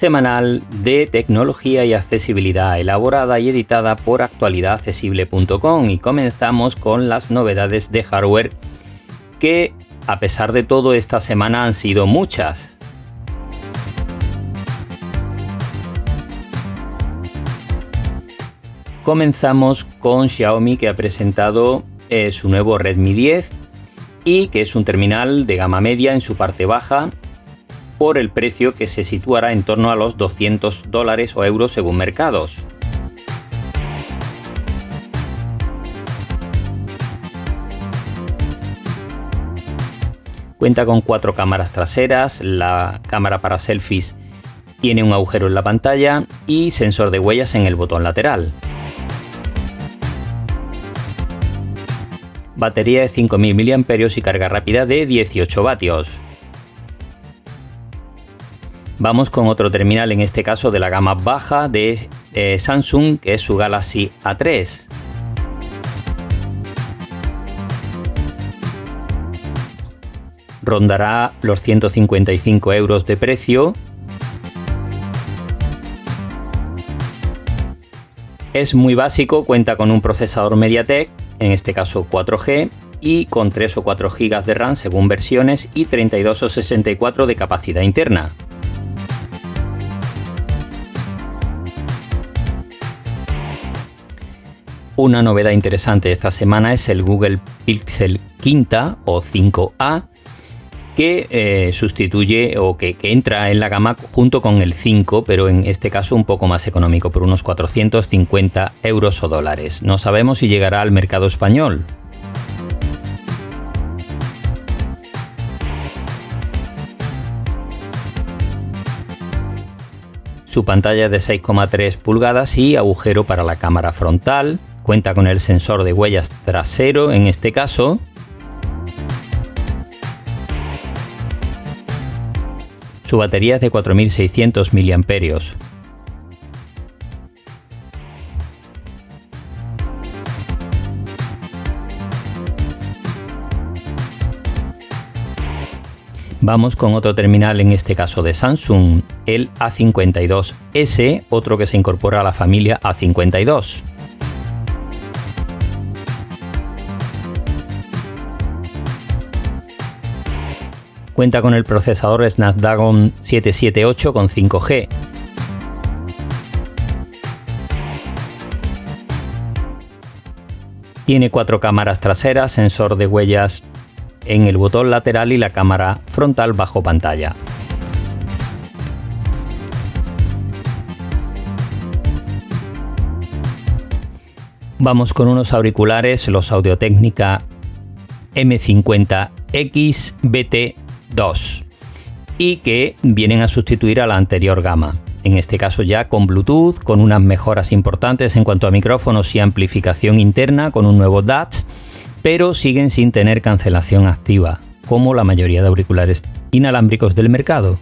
semanal de tecnología y accesibilidad elaborada y editada por actualidadaccesible.com y comenzamos con las novedades de hardware que a pesar de todo esta semana han sido muchas. Comenzamos con Xiaomi que ha presentado eh, su nuevo Redmi 10 y que es un terminal de gama media en su parte baja por el precio que se situará en torno a los 200 dólares o euros según mercados. Cuenta con cuatro cámaras traseras, la cámara para selfies tiene un agujero en la pantalla y sensor de huellas en el botón lateral. Batería de 5000 mAh y carga rápida de 18 vatios. Vamos con otro terminal, en este caso de la gama baja de eh, Samsung, que es su Galaxy A3. Rondará los 155 euros de precio. Es muy básico, cuenta con un procesador MediaTek, en este caso 4G, y con 3 o 4 GB de RAM según versiones y 32 o 64 de capacidad interna. Una novedad interesante esta semana es el Google Pixel Quinta o 5A que eh, sustituye o que, que, entra en la gama junto con el 5, pero en este caso un poco más económico, por unos 450 euros o dólares. No sabemos si llegará al mercado español. Su pantalla es de 6,3 pulgadas y agujero para la cámara frontal, Cuenta con el sensor de huellas trasero en este caso. Su batería es de 4600 mAh. Vamos con otro terminal, en este caso de Samsung, el A52S, otro que se incorpora a la familia A52. Cuenta con el procesador Snapdragon 778 con 5G. Tiene cuatro cámaras traseras, sensor de huellas en el botón lateral y la cámara frontal bajo pantalla. Vamos con unos auriculares, los Audio Técnica M50X BT 2 y que vienen a sustituir a la anterior gama. En este caso ya con Bluetooth, con unas mejoras importantes en cuanto a micrófonos y amplificación interna, con un nuevo DAT, pero siguen sin tener cancelación activa, como la mayoría de auriculares inalámbricos del mercado.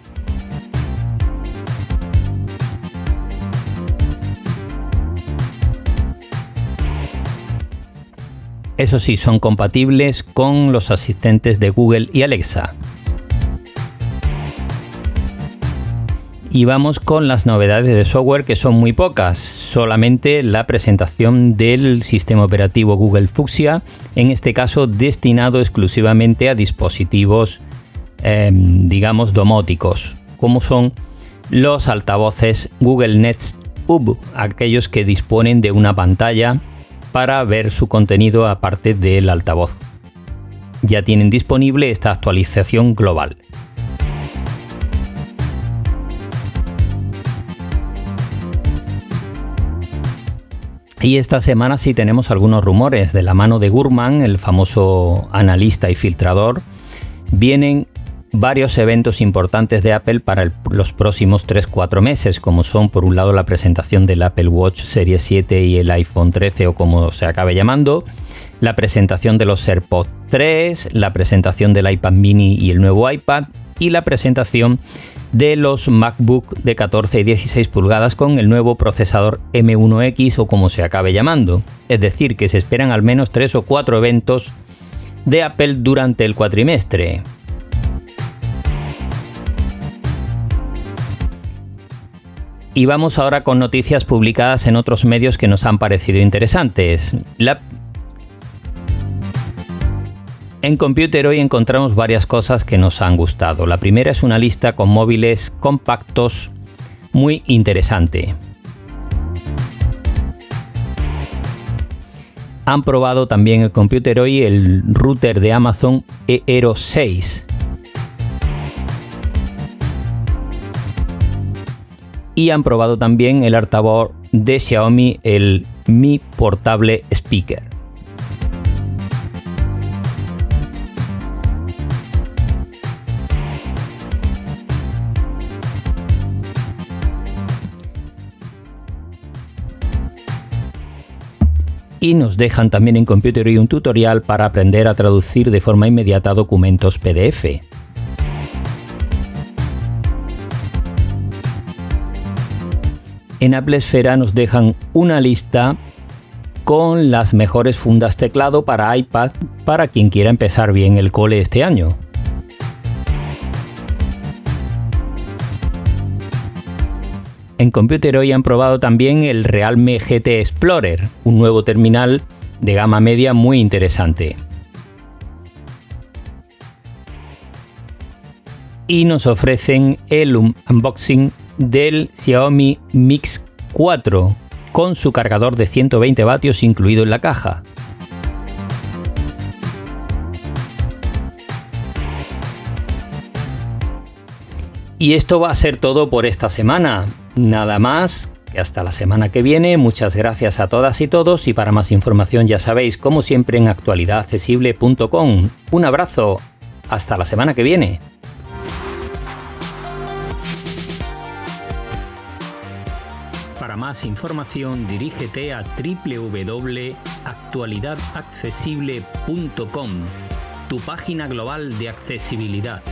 Eso sí, son compatibles con los asistentes de Google y Alexa. Y vamos con las novedades de software que son muy pocas. Solamente la presentación del sistema operativo Google Fuchsia, en este caso destinado exclusivamente a dispositivos, em, digamos, domóticos, como son los altavoces Google Nest Hub, aquellos que disponen de una pantalla para ver su contenido aparte del altavoz. Ya tienen disponible esta actualización global. Y esta semana sí tenemos algunos rumores de la mano de Gurman, el famoso analista y filtrador. Vienen varios eventos importantes de Apple para los próximos 3-4 meses, como son por un lado la presentación del Apple Watch Series 7 y el iPhone 13 o como se acabe llamando, la presentación de los AirPods 3, la presentación del iPad mini y el nuevo iPad y la presentación de los MacBook de 14 y 16 pulgadas con el nuevo procesador M1X o como se acabe llamando. Es decir, que se esperan al menos 3 o 4 eventos de Apple durante el cuatrimestre. Y vamos ahora con noticias publicadas en otros medios que nos han parecido interesantes. En Computer hoy encontramos varias cosas que nos han gustado. La primera es una lista con móviles compactos muy interesante. Han probado también el Computer hoy el router de Amazon Eero 6. Y han probado también el altavoz de Xiaomi, el Mi Portable Speaker. Y nos dejan también en Computer y un tutorial para aprender a traducir de forma inmediata documentos PDF. En Apple Esfera nos dejan una lista con las mejores fundas teclado para iPad para quien quiera empezar bien el cole este año. En Computer hoy han probado también el Realme GT Explorer, un nuevo terminal de gama media muy interesante. Y nos ofrecen el unboxing del Xiaomi Mix 4 con su cargador de 120 vatios incluido en la caja. Y esto va a ser todo por esta semana. Nada más que hasta la semana que viene. Muchas gracias a todas y todos y para más información ya sabéis, como siempre, en actualidadaccesible.com. Un abrazo. Hasta la semana que viene. Para más información dirígete a www.actualidadaccesible.com, tu página global de accesibilidad.